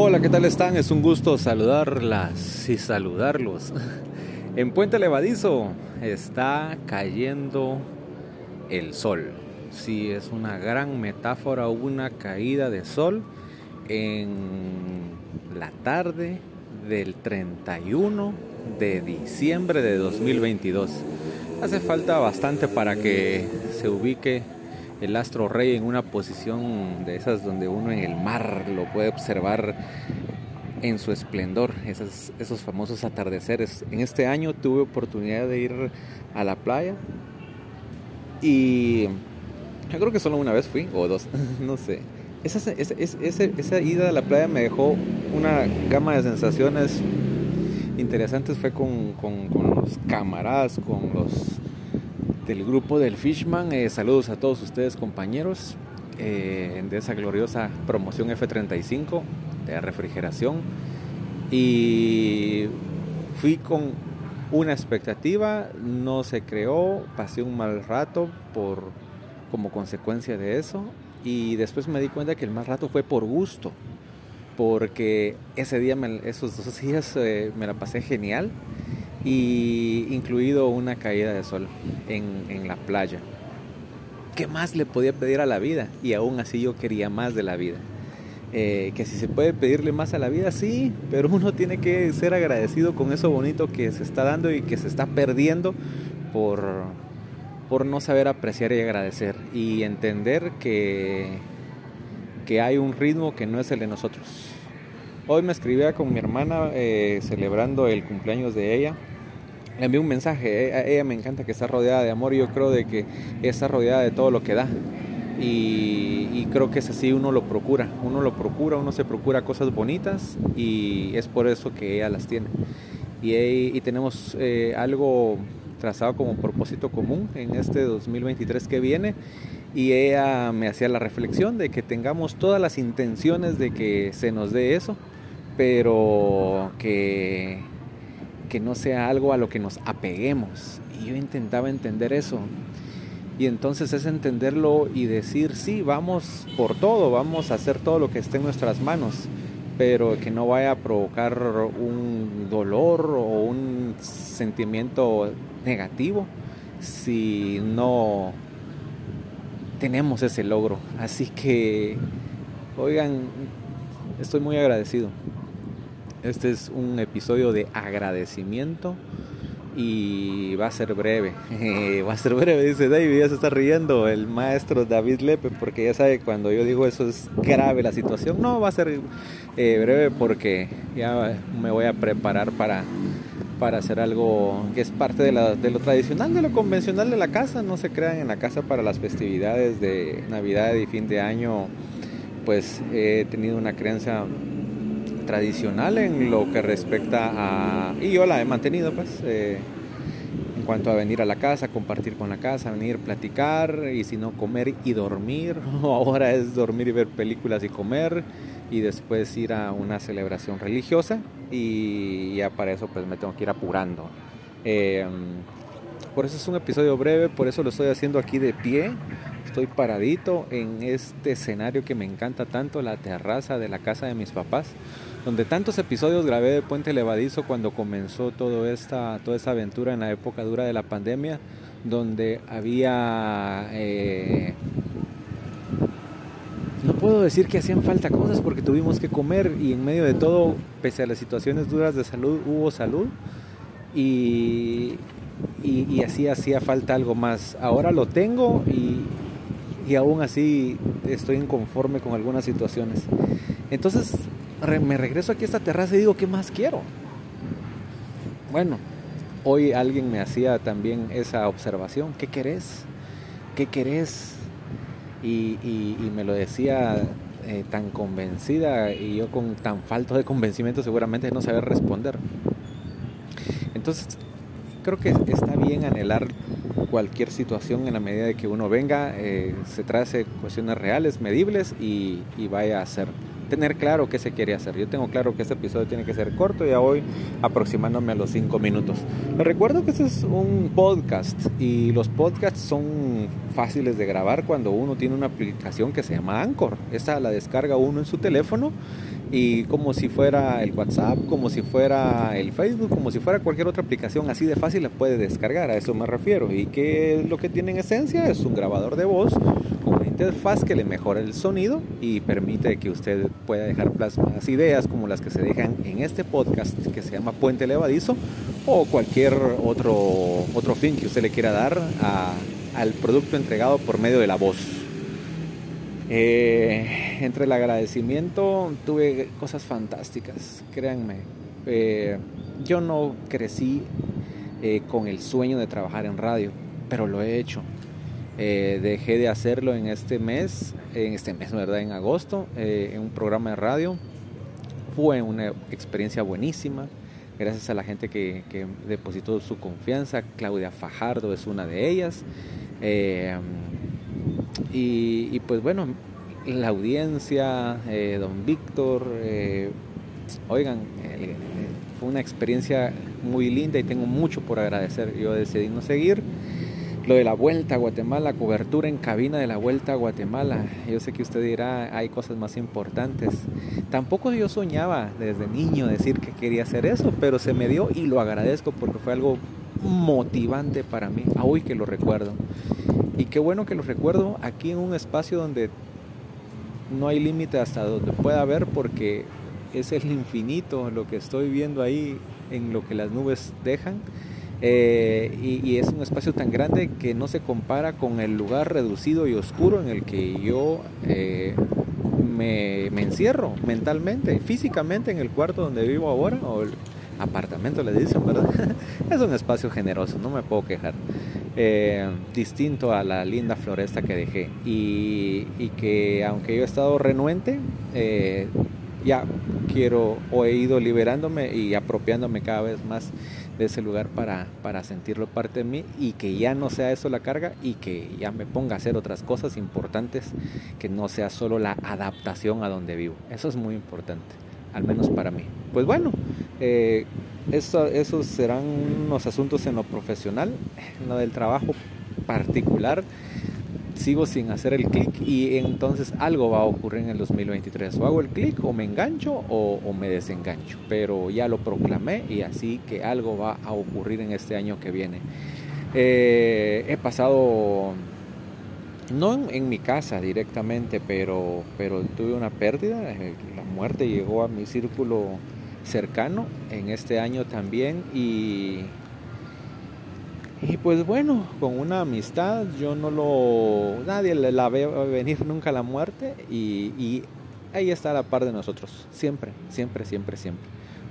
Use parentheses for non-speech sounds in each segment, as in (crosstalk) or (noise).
Hola, ¿qué tal están? Es un gusto saludarlas y saludarlos. (laughs) En Puente Levadizo está cayendo el sol. Sí, es una gran metáfora, una caída de sol en la tarde del 31 de diciembre de 2022. Hace falta bastante para que se ubique el astro rey en una posición de esas donde uno en el mar lo puede observar en su esplendor, esos, esos famosos atardeceres. En este año tuve oportunidad de ir a la playa y yo creo que solo una vez fui, o dos, (laughs) no sé. Esa, esa, esa, ida a la playa me dejó una gama de sensaciones interesantes. Fue con, con, con los camaradas, con los del grupo del Fishman. Eh, saludos a todos ustedes compañeros eh, de esa gloriosa promoción F35 de refrigeración. Y fui con una expectativa, no se creó, pasé un mal rato por, como consecuencia de eso. Y después me di cuenta que el mal rato fue por gusto, porque ese día, esos dos días eh, me la pasé genial y incluido una caída de sol en, la playa. ¿Qué más le podía pedir a la vida? Y aún así yo quería más de la vida. Eh, que si se puede pedirle más a la vida, sí, pero uno tiene que ser agradecido con eso bonito que se está dando y que se está perdiendo por, por no saber apreciar y agradecer y entender que, que hay un ritmo que no es el de nosotros. Hoy me escribía con mi hermana eh, celebrando el cumpleaños de ella le envié un mensaje. A ella me encanta que está rodeada de amor y yo creo de que está rodeada de todo lo que da. Y, creo que es así, uno lo procura, uno lo procura, uno se procura cosas bonitas y es por eso que ella las tiene. Y, tenemos eh, algo trazado como propósito común en este 2023 que viene y ella me hacía la reflexión de que tengamos todas las intenciones de que se nos dé eso, pero que que no sea algo a lo que nos apeguemos. Y yo intentaba entender eso. Y entonces es entenderlo y decir, sí, vamos por todo, vamos a hacer todo lo que esté en nuestras manos, pero que no vaya a provocar un dolor o un sentimiento negativo si no tenemos ese logro. Así que, oigan, estoy muy agradecido. Este es un episodio de agradecimiento y va a ser breve. (laughs) va a ser breve, dice David, ya se está riendo el maestro David Lepe, porque ya sabe cuando yo digo eso es grave la situación. No, va a ser eh, breve porque ya me voy a preparar para, para hacer algo que es parte de, de lo tradicional, de lo convencional de la casa. No se crean en la casa para las festividades de Navidad y fin de año. Pues he tenido una creencia tradicional en lo que respecta a... Y yo la he mantenido, pues, eh, en cuanto a venir a la casa, compartir con la casa, venir, platicar, y si no, comer y dormir. (laughs) Ahora es dormir y ver películas y comer, y después ir a una celebración religiosa, y ya para eso pues me tengo que ir apurando. Eh, por eso es un episodio breve, por eso lo estoy haciendo aquí de pie. Estoy paradito en este escenario que me encanta tanto, la terraza de la casa de mis papás donde tantos episodios grabé de Puente Levadizo cuando comenzó todo esta, toda esta aventura en la época dura de la pandemia, donde había... Eh, no puedo decir que hacían falta cosas porque tuvimos que comer y en medio de todo, pese a las situaciones duras de salud, hubo salud y, y, así hacía falta algo más. Ahora lo tengo y, y aún así estoy inconforme con algunas situaciones. Entonces me regreso aquí a esta terraza y digo, ¿qué más quiero? Bueno, hoy alguien me hacía también esa observación, ¿qué querés? ¿Qué querés? Y, me lo decía eh, tan convencida y yo con tan falto de convencimiento seguramente no saber responder. Entonces, creo que está bien anhelar cualquier situación en la medida de que uno venga, eh, se trace cuestiones reales, medibles y, y vaya a hacer tener claro qué se quiere hacer. Yo tengo claro que este episodio tiene que ser corto ya voy aproximándome a los 5 minutos. Les recuerdo que este es un podcast y los podcasts son fáciles de grabar cuando uno tiene una aplicación que se llama Anchor. Esta la descarga uno en su teléfono y como si fuera el WhatsApp, como si fuera el Facebook, como si fuera cualquier otra aplicación así de fácil la puede descargar, a eso me refiero. Y que lo que tiene en esencia es un grabador de voz interfaz que le mejora el sonido y permite que usted pueda dejar plasmadas ideas como las que se dejan en este podcast que se llama Puente Levadizo o cualquier otro, otro fin que usted le quiera dar al producto entregado por medio de la voz. Eh, entre el agradecimiento tuve cosas fantásticas, créanme. Eh, yo no crecí eh, con el sueño de trabajar en radio, pero lo he hecho. Dejé de hacerlo en este mes, en este mes, ¿verdad? En agosto, en un programa de radio. Fue una experiencia buenísima, gracias a la gente que, depositó su confianza. Claudia Fajardo es una de ellas. Y, pues bueno, la audiencia, eh, don Víctor, eh, oigan, eh, fue una experiencia muy linda y tengo mucho por agradecer. Yo decidí no seguir. Lo de la vuelta a Guatemala, cobertura en cabina de la vuelta a Guatemala. Yo sé que usted dirá, hay cosas más importantes. Tampoco yo soñaba desde niño decir que quería hacer eso, pero se me dio y lo agradezco porque fue algo motivante para mí. Hoy que lo recuerdo. Y qué bueno que lo recuerdo aquí en un espacio donde no hay límite hasta donde pueda ver porque es el infinito lo que estoy viendo ahí en lo que las nubes dejan. Eh, y, es un espacio tan grande que no se compara con el lugar reducido y oscuro en el que yo eh, me, me, encierro mentalmente, físicamente en el cuarto donde vivo ahora, o el apartamento le dicen, ¿verdad? (laughs) es un espacio generoso, no me puedo quejar. Eh, distinto a la linda floresta que dejé. Y, que aunque yo he estado renuente, eh, ya quiero o he ido liberándome y apropiándome cada vez más de ese lugar para, para sentirlo parte de mí y que ya no sea eso la carga y que ya me ponga a hacer otras cosas importantes que no sea solo la adaptación a donde vivo. Eso es muy importante, al menos para mí. Pues bueno, eh, eso, esos serán unos asuntos en lo profesional, en lo del trabajo particular. Sigo sin hacer el clic y entonces algo va a ocurrir en el 2023. O hago el clic o me engancho o, me desengancho. Pero ya lo proclamé y así que algo va a ocurrir en este año que viene. Eh, he pasado, no en, mi casa directamente, pero, pero tuve una pérdida. Eh, la muerte llegó a mi círculo cercano en este año también y y pues bueno, con una amistad yo no lo nadie la ve venir nunca la muerte y, ahí está la par de nosotros, siempre, siempre, siempre, siempre.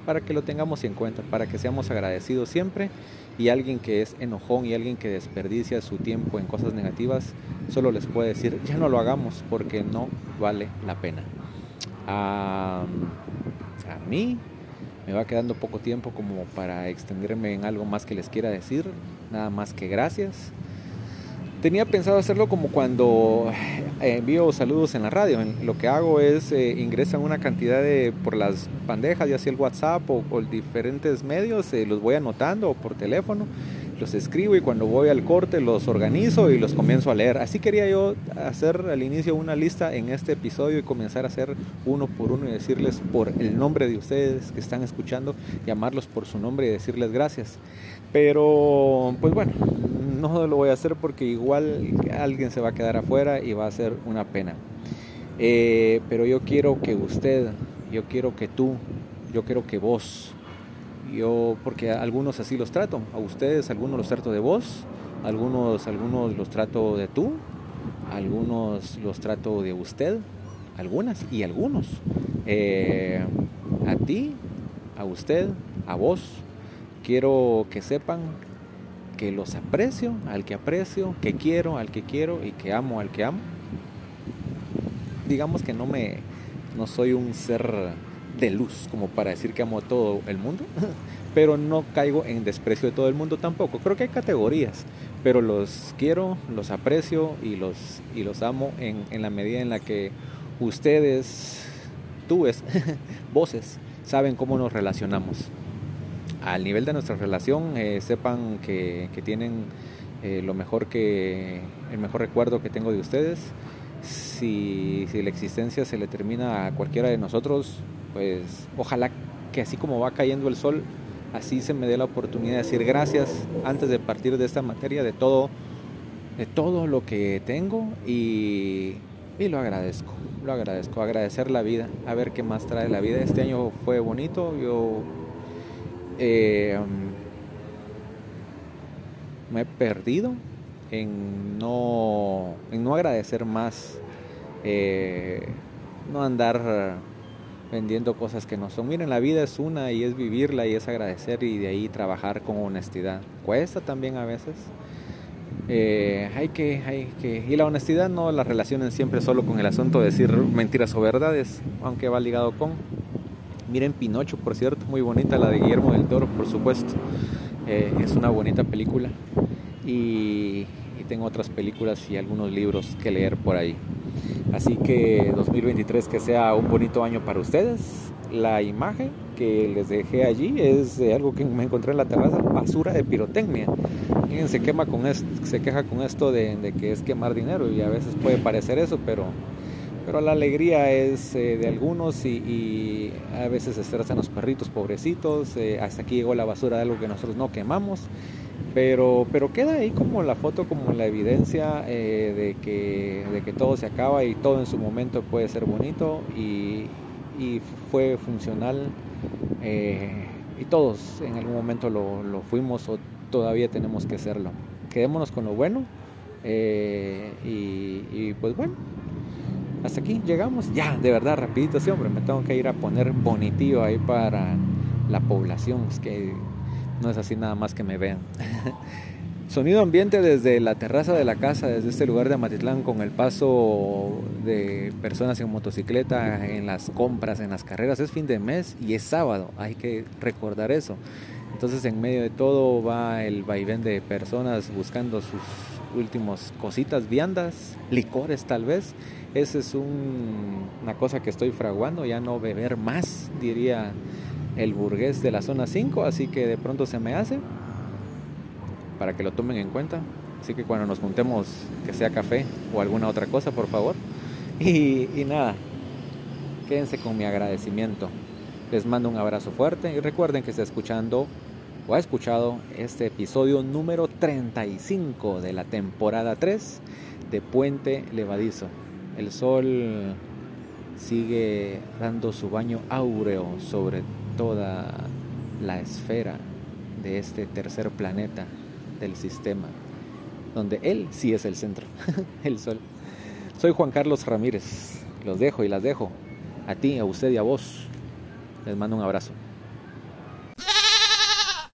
Para que lo tengamos en cuenta, para que seamos agradecidos siempre y alguien que es enojón y alguien que desperdicia su tiempo en cosas negativas, solo les puede decir, ya no lo hagamos porque no vale la pena. a mí me va quedando poco tiempo como para extenderme en algo más que les quiera decir, nada más que gracias. Tenía pensado hacerlo como cuando eh, envío saludos en la radio. Lo que hago es eh, ingresan una cantidad de por las bandejas, ya sea el WhatsApp o, por diferentes medios, eh, los voy anotando o por teléfono los escribo y cuando voy al corte los organizo y los comienzo a leer. Así quería yo hacer al inicio una lista en este episodio y comenzar a hacer uno por uno y decirles por el nombre de ustedes que están escuchando, llamarlos por su nombre y decirles gracias. Pero pues bueno, no lo voy a hacer porque igual alguien se va a quedar afuera y va a ser una pena. Eh, pero yo quiero que usted, yo quiero que tú, yo quiero que vos, yo, porque algunos así los trato, a ustedes algunos los trato de vos, algunos, algunos los trato de tú, algunos los trato de usted, algunas y algunos. Eh, a ti, a usted, a vos, quiero que sepan que los aprecio, al que aprecio, que quiero, al que quiero y que amo, al que amo. Digamos que no me, no soy un ser de luz como para decir que amo a todo el mundo, (laughs) pero no caigo en desprecio de todo el mundo tampoco. Creo que hay categorías, pero los quiero, los aprecio y los, y los amo en, en la medida en la que ustedes túes, (laughs) voces, saben cómo nos relacionamos. Al nivel de nuestra relación, eh, sepan que, que tienen eh, lo mejor que, el mejor recuerdo que tengo de ustedes. Si, si la existencia se le termina a cualquiera de nosotros, pues ojalá que así como va cayendo el sol, así se me dé la oportunidad de decir gracias antes de partir de esta materia, de todo, de todo lo que tengo y, y lo agradezco, lo agradezco, agradecer la vida, a ver qué más trae la vida. Este año fue bonito, yo eh, me he perdido en no, en no agradecer más, eh, no andar vendiendo cosas que no son. Miren, la vida es una y es vivirla y es agradecer y de ahí trabajar con honestidad. Cuesta también a veces. Eh, hay, que, hay que... Y la honestidad no la relacionen siempre solo con el asunto de decir mentiras o verdades, aunque va ligado con... Miren Pinocho, por cierto, muy bonita, la de Guillermo del Toro, por supuesto. Eh, es una bonita película. Y, tengo otras películas y algunos libros que leer por ahí. Así que 2023 que sea un bonito año para ustedes. La imagen que les dejé allí es de algo que me encontré en la terraza, basura de pirotecnia. Se quema con esto, se queja con esto de, que es quemar dinero y a veces puede parecer eso, pero pero la alegría es eh, de algunos y, a veces estresan los perritos pobrecitos, eh, hasta aquí llegó la basura de algo que nosotros no quemamos pero, pero queda ahí como la foto, como la evidencia eh, de, que, de que todo se acaba y todo en su momento puede ser bonito y, y fue funcional y todos en algún momento lo, lo, fuimos o todavía tenemos que serlo. Quedémonos con lo bueno y, y, pues bueno, hasta aquí llegamos. Ya, de verdad, rapidito, sí, hombre, me tengo que ir a poner bonitillo ahí para la población. Es que no es así nada más que me vean. (laughs) Sonido ambiente desde la terraza de la casa, desde este lugar de Amatitlán, con el paso de personas en motocicleta, en las compras, en las carreras. Es fin de mes y es sábado, hay que recordar eso. Entonces en medio de todo va el vaivén de personas buscando sus últimos cositas, viandas, licores tal vez. Esa es una cosa que estoy fraguando, ya no beber más, diría el burgués de la zona 5, así que de pronto se me hace para que lo tomen en cuenta. Así que cuando nos juntemos, que sea café o alguna otra cosa, por favor. (laughs) Y, y nada, quédense con mi agradecimiento. Les mando un abrazo fuerte y recuerden que está escuchando o ha escuchado este episodio número 35 de la temporada 3 de Puente Levadizo. El sol sigue dando su baño áureo sobre toda la esfera de este tercer planeta del sistema, donde Él sí es el centro, (laughs) el Sol. Soy Juan Carlos Ramírez, los dejo y las dejo, a ti, a usted y a vos. Les mando un abrazo.